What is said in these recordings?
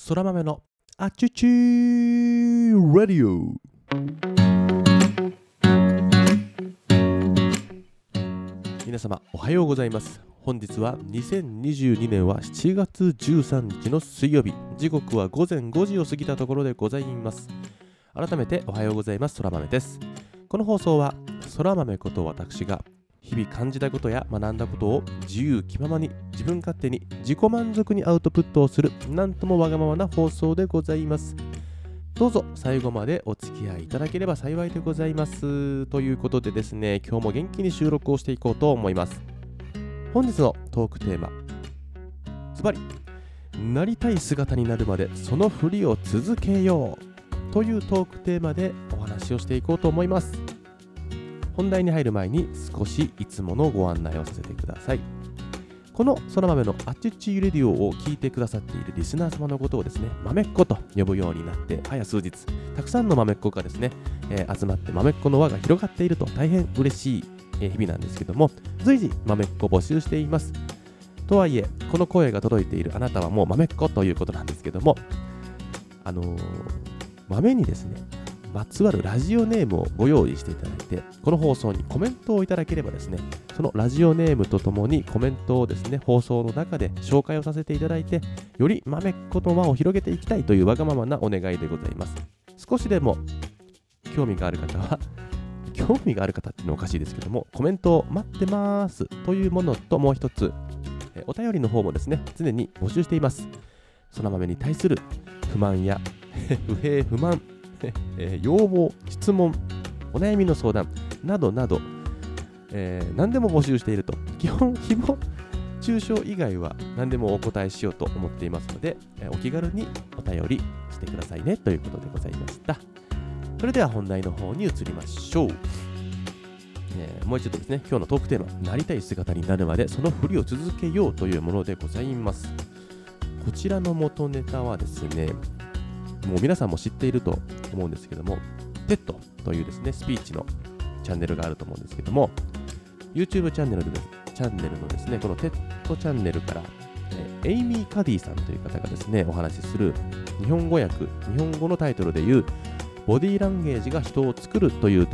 そら豆のあちゅちー。ラディオ皆様おはようございます。本日は2022年は7月13日の水曜日。時刻は午前5時を過ぎたところでございます。改めておはようございます。そら豆です。この放送はそら豆こと私が日々感じたことや学んだことを自由気ままに自分勝手に自己満足にアウトプットをするなんともわがままな放送でございます。どうぞ最後までお付き合いいただければ幸いでございます。ということでですね今日も元気に収録をしていこうと思います。本日のトークテーマ。ズバリなりたい姿になるまでそのふりを続けよう。というトークテーマでお話をしていこうと思います。本題に入る前に少しいつものご案内をさせてくださいこのそら豆のあっちっちレディオを聞いてくださっているリスナー様のことをですね、豆っ子と呼ぶようになって早数日、たくさんの豆っ子がですね、えー、集まって豆っ子の輪が広がっていると大変嬉しい、日々なんですけども、随時豆っ子募集しています。とはいえ、この声が届いているあなたはもう豆っ子ということなんですけども、あのー、豆にですね、まつわるラジオネームをご用意していただいて、この放送にコメントをいただければですね、そのラジオネームとともにコメントをですね、放送の中で紹介をさせていただいて、より豆っ子の輪を広げていきたいというわがままなお願いでございます。少しでも興味がある方は、興味がある方っていうのはおかしいですけども、コメントを待ってますというものともう一つ、お便りの方もですね、常に募集しています。その豆に対する不満や 不平不満ねえー、要望、質問、お悩みの相談などなど、えー、何でも募集していると。基本、誹謗中傷以外は何でもお答えしようと思っていますので、えー、お気軽にお便りしてくださいねということでございました。それでは本題の方に移りましょう。えー、もう一度ですね、今日のトークテーマ、なりたい姿になるまでそのふりを続けようというものでございます。こちらの元ネタはですね、もう皆さんも知っていると思うんですけども、TED というですね、スピーチのチャンネルがあると思うんですけども、YouTube チャンネルでチャンネルのですね、この TED チャンネルから、えエイミー・カディさんという方がですね、お話しする日本語訳、日本語のタイトルで言う、ボディーランゲージが人を作るという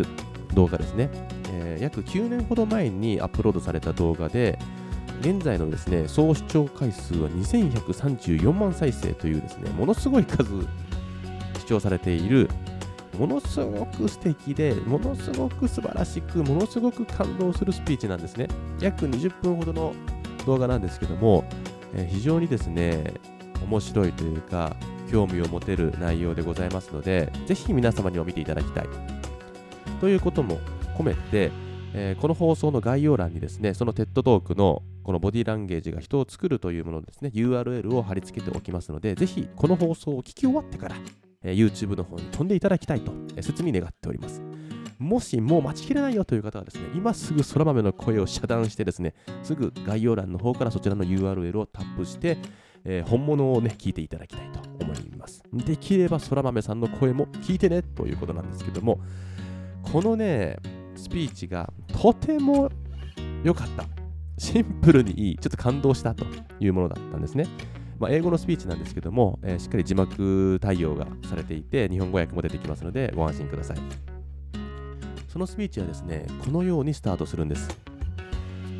動画ですね、えー、約9年ほど前にアップロードされた動画で、現在のですね総視聴回数は2134万再生というですねものすごい数視聴されているものすごく素敵でものすごく素晴らしくものすごく感動するスピーチなんですね。約20分ほどの動画なんですけども、えー、非常にですね面白いというか興味を持てる内容でございますのでぜひ皆様にも見ていただきたい。ということも込めて、えー、この放送の概要欄にですねその TED トークのこのボディランゲージが人を作るというものですね URL を貼り付けておきますのでぜひこの放送を聞き終わってからえ YouTube の方に飛んでいただきたいと、え切に願っております。もしもう待ちきれないよという方はですね、今すぐ空豆の声を遮断してですね、すぐ概要欄の方からそちらの URL をタップして、えー、本物をね、聞いていただきたいと思います。できれば空豆さんの声も聞いてねということなんですけども、このね、スピーチがとても良かった。シンプルにいい、ちょっと感動したというものだったんですね。まあ、英語のスピーチなんですけども、えー、しっかり字幕対応がされていて、日本語訳も出てきますので、ご安心ください。そのスピーチはですね、このようにスタートするんです。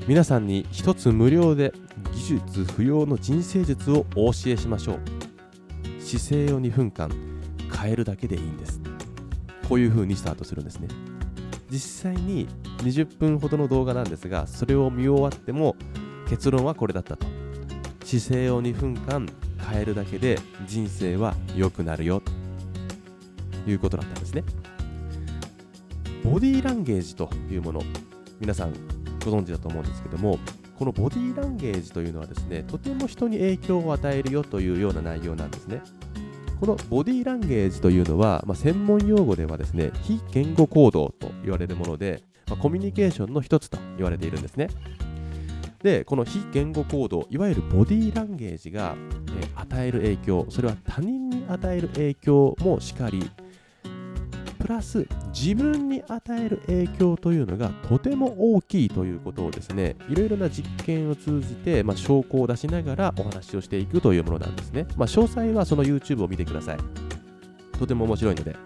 皆さんに一つ無料で技術不要の人生術をお教えしましょう。姿勢を2分間変えるだけでいいんです。こういう風にスタートするんですね。実際に20分ほどの動画なんですが、それを見終わっても結論はこれだったと。姿勢を2分間変えるだけで人生は良くなるよ。ということだったんですね。ボディーランゲージというもの皆さんご存知だと思うんですけどもこのボディーランゲージというのはですねとても人に影響を与えるよというような内容なんですね。このボディーランゲージというのは、まあ、専門用語ではですね非言語行動と言われるもので、まあ、コミュニケーションの一つと言われているんですね。で、この非言語行動、いわゆるボディーランゲージが、え、与える影響、それは他人に与える影響もしかり、プラス自分に与える影響というのがとても大きいということをですねいろいろな実験を通じて、まあ、証拠を出しながらお話をしていくというものなんですね、まあ、詳細はその YouTube を見てください。とても面白いので。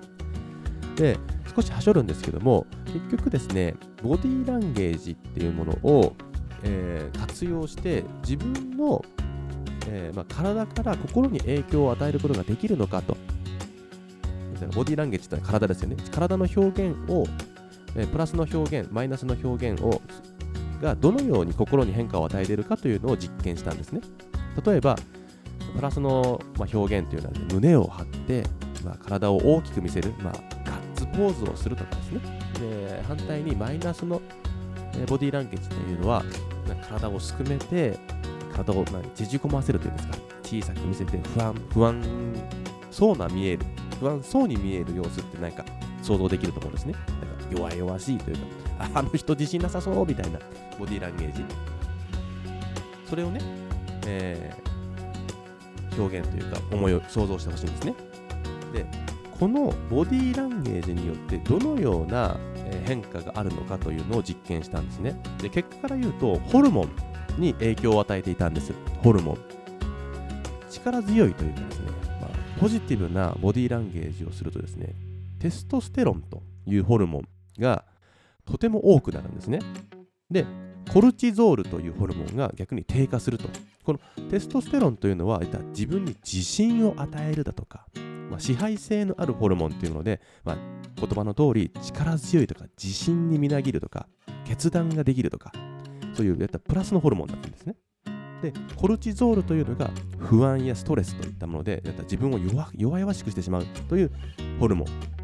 で少しはしょるんですけども結局ですねボディーランゲージっていうものを、えー、活用して自分の、えー、まあ、体から心に影響を与えることができるのかと。ボディーランゲージってのは体ですよね。体の表現を、えー、プラスの表現マイナスの表現をがどのように心に変化を与えているかというのを実験したんですね。例えばプラスの、まあ、表現というのは、ね、胸を張って、まあ、体を大きく見せる、まあ、ガッツポーズをするとかですね。で反対にマイナスのえボディーランゲージというのは、体をすくめて、体を何縮こませるというんですか、小さく見せて不安、不安そうな見える、不安そうに見える様子って何か想像できると思うんですね。なんか弱々しいというか、あの人自信なさそうみたいなボディーランゲージ。それをね、えー、表現というか、思いを想像してほしいんですね。で、このボディーランゲージによってどのような変化があるのかというのを実験したんですね。で結果から言うと、ホルモンに影響を与えていたんです。ホルモン。力強いというかですね、まあ、ポジティブなボディーランゲージをするとですね、テストステロンというホルモンがとても多くなるんですね。で、コルチゾールというホルモンが逆に低下すると。このテストステロンというのは自分に自信を与えるだとか、まあ、支配性のあるホルモンっていうので、まあ、言葉の通り力強いとか自信にみなぎるとか決断ができるとかそういうやったプラスのホルモンなんですね。でコルチゾールというのが不安やストレスといったものでやった自分を弱弱々しくしてしまうというホルモン。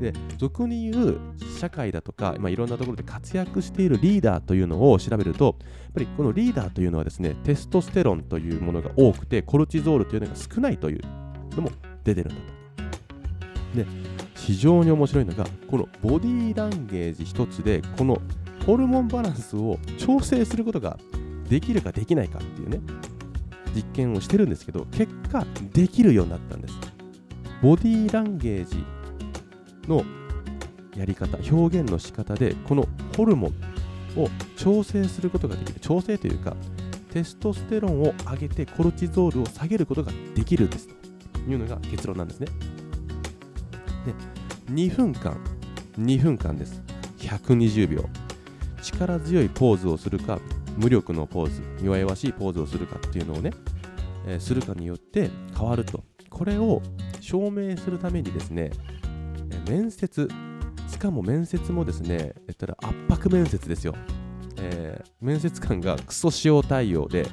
で俗に言う社会だとか、まあ、いろんなところで活躍しているリーダーというのを調べるとやっぱりこのリーダーというのはですねテストステロンというものが多くてコルチゾールというのが少ないというのも出てるんだと。で、非常に面白いのが、このボディーランゲージ一つで、このホルモンバランスを調整することができるかできないかっていうね、実験をしてるんですけど、結果、できるようになったんです。ボディーランゲージのやり方、表現の仕方で、このホルモンを調整することができる。調整というか、テストステロンを上げてコルチゾールを下げることができるんです。いうのが結論なんですね。で、2分間、2分間です。120秒。力強いポーズをするか、無力のポーズ、弱々しいポーズをするかっていうのをね、えー、するかによって変わると。これを証明するためにですね、え面接、しかも面接もですね、えったら圧迫面接ですよ。えー、面接官がクソ塩対応で、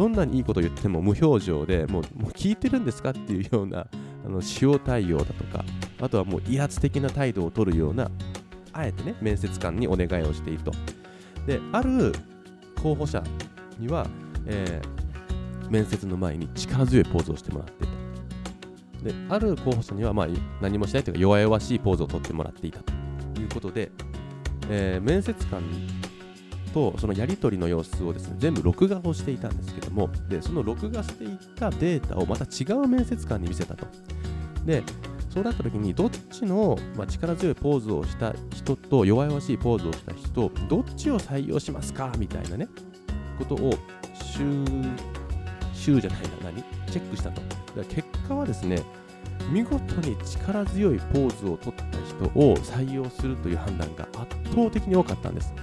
どんなにいいことを言っても無表情でもうもう聞いてるんですかっていうような あの塩対応だとかあとはもう威圧的な態度を取るようなあえてね面接官にお願いをしていると。である候補者には、えー、面接の前に力強いポーズをしてもらってとである候補者には、まあ、何もしないというか弱々しいポーズをとってもらっていたということで、えー、面接官とそのやり取りの様子をですね全部録画をしていたんですけどもでその録画していたデータをまた違う面接官に見せたと。でそうなった時にどっちの、まあ、力強いポーズをした人と弱々しいポーズをした人どっちを採用しますか？みたいなねことを週週じゃないな何？チェックしたと。結果はですね見事に力強いポーズを取った人を採用するという判断が圧倒的に多かったんです。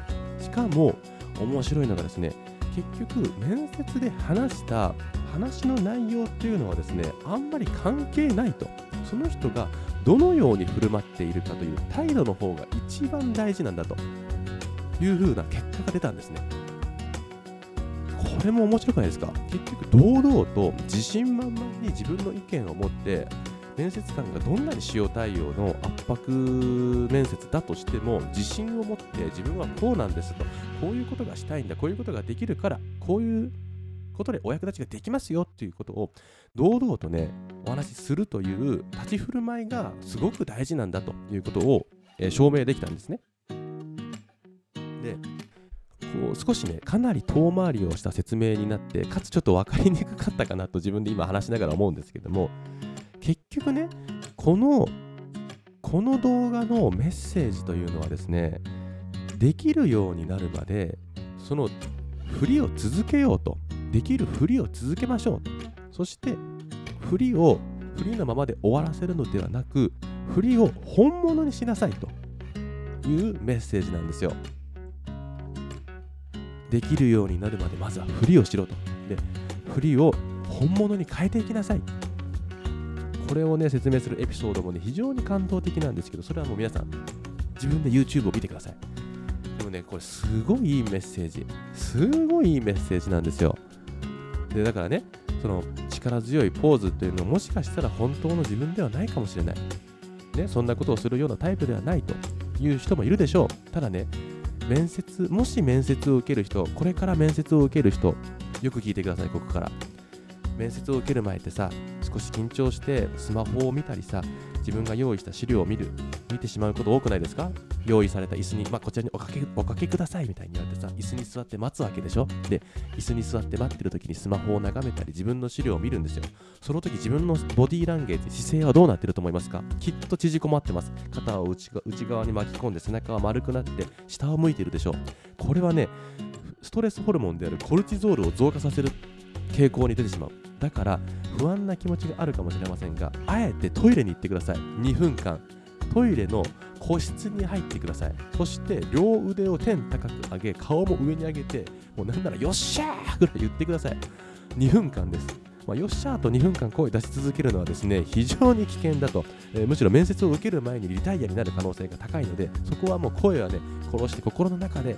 しかも面白いのがですね結局面接で話した話の内容っていうのはですねあんまり関係ないと。その人がどのように振る舞っているかという態度の方が一番大事なんだと。いう風な結果が出たんですね。これも面白くないですか？結局堂々と自信満々に自分の意見を持って面接官がどんなに使用対応の圧迫面接だとしても自信を持って自分はこうなんですとこういうことがしたいんだこういうことができるからこういうことでお役立ちができますよっていうことを堂々とねお話しするという立ち振る舞いがすごく大事なんだということを、え、証明できたんですね。でこう少しねかなり遠回りをした説明になってかつちょっと分かりにくかったかなと自分で今話しながら思うんですけども結局ねこのこの動画のメッセージというのはですねできるようになるまでその振りを続けようと。できる振りを続けましょう。そして振りをフリーのままで終わらせるのではなく振りを本物にしなさいと。いうメッセージなんですよ。できるようになるまでまずは振りをしろと。で振りを本物に変えていきなさい。これをね説明するエピソードもね非常に感動的なんですけどそれはもう皆さん自分で YouTube を見てください。でもねこれすごいいいメッセージ。すごいいいメッセージなんですよ。でだからねその力強いポーズというのはもしかしたら本当の自分ではないかもしれない、ね、そんなことをするようなタイプではないという人もいるでしょう。ただね面接もし面接を受ける人これから面接を受ける人よく聞いてくださいここから。面接を受ける前ってさ少し緊張してスマホを見たりさ自分が用意した資料を見る見てしまうこと多くないですか？用意された椅子に、まあ、こちらにおかけおかけくださいみたいに言われてさ椅子に座って待つわけでしょ？で椅子に座って待ってる時にスマホを眺めたり自分の資料を見るんですよ。その時自分のボディーランゲージ姿勢はどうなってると思いますか？きっと縮こまってます。肩を内内側に巻き込んで背中は丸くなって下を向いてるでしょ？これはねストレスホルモンであるコルチゾールを増加させる傾向に出てしまう。だから不安な気持ちがあるかもしれませんがあえてトイレに行ってください。2分間。トイレの個室に入ってください。そして両腕を天高く上げ顔も上に上げてもうなんならよっしゃーぐらい言ってください。2分間です。まあ、よっしゃーと2分間声出し続けるのはですね非常に危険だと、えー、むしろ面接を受ける前にリタイアになる可能性が高いのでそこはもう声はね殺して心の中で、え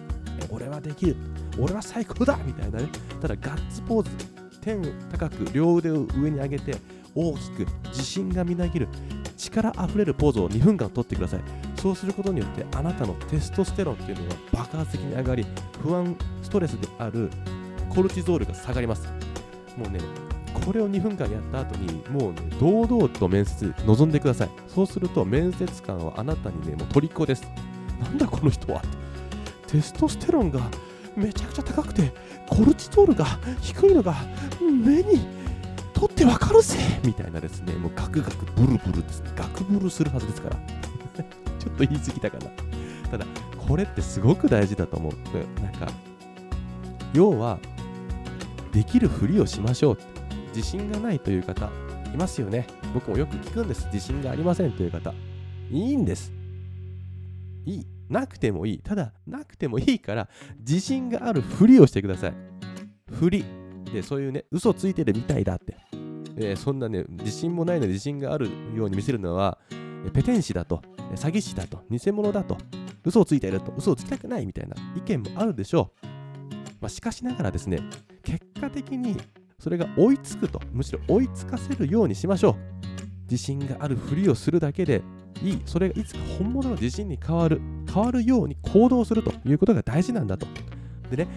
俺はできる。俺は最高だみたいなね。ただガッツポーズ。天高く両腕を上に上げて大きく自信がみなぎる力あふれるポーズを2分間とってください。そうすることによってあなたのテストステロンっていうのは爆発的に上がり不安ストレスであるコルチゾールが下がります。もうねこれを2分間やった後にもうね堂々と面接臨んでください。そうすると面接官はあなたにねもう虜です。なんだこの人は。テストステロンがめちゃくちゃ高くてコルチゾールが低いのが目に取ってわかるぜみたいなですね、もうガクガクブルブルです、ガクブルするはずですから。ちょっと言い過ぎたかな。ただ、これってすごく大事だと思う。なんか、要は、できるふりをしましょう。自信がないという方、いますよね。僕もよく聞くんです。自信がありませんという方。いいんです。いい。なくてもいい。ただ、なくてもいいから、自信があるふりをしてください。ふり。で、そういうね、嘘ついてるみたいだって。えー、そんなね、自信もないので自信があるように見せるのは、ペテン師だと、詐欺師だと、偽物だと、嘘をついていると、嘘をつきたくないみたいな意見もあるでしょう。まあ、しかしながらですね、結果的にそれが追いつくと、むしろ追いつかせるようにしましょう。自信があるふりをするだけでいい、それがいつか本物の自信に変わる、変わるように行動するということが大事なんだと。でね、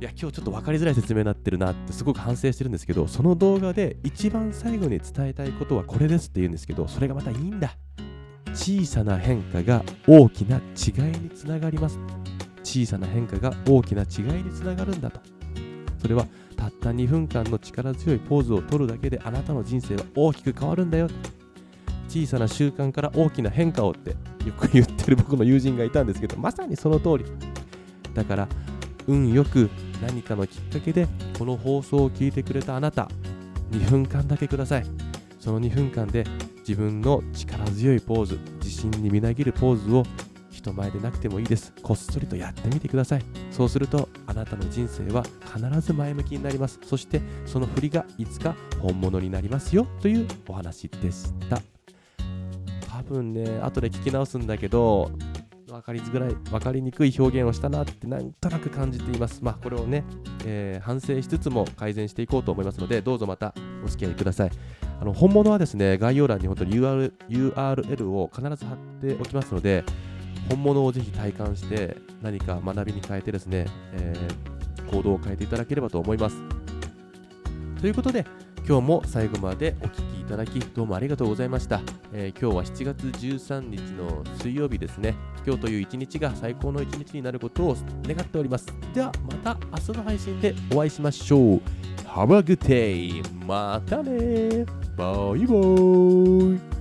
いや今日ちょっと分かりづらい説明になってるなってすごく反省してるんですけどその動画で一番最後に伝えたいことはこれですって言うんですけどそれがまたいいんだ。小さな変化が大きな違いにつながります。小さな変化が大きな違いにつながるんだと。それはたった2分間の力強いポーズを取るだけであなたの人生は大きく変わるんだよ。小さな習慣から大きな変化をってよく言ってる僕の友人がいたんですけどまさにその通り。だから運よく何かのきっかけでこの放送を聞いてくれたあなた2分間だけください。その2分間で自分の力強いポーズ自信にみなぎるポーズを人前でなくてもいいです。こっそりとやってみてください。そうするとあなたの人生は必ず前向きになります。そしてその振りがいつか本物になりますよというお話でした。分ね後で聞き直すんだけど分かりづらい分かりにくい表現をしたなってなんとなく感じています。まあこれをね、えー、反省しつつも改善していこうと思いますのでどうぞまたお付き合いください。あの本物はですね概要欄に本当に URL, URL を必ず貼っておきますので本物をぜひ体感して何か学びに変えてですね、えー、行動を変えていただければと思います。ということで今日も最後までお聴きいただきどうもありがとうございました、えー、今日は7月13日の水曜日ですね。今日という一日が最高の一日になることを願っております。ではまた明日の配信でお会いしましょう。Have a good day またね。バイバイ。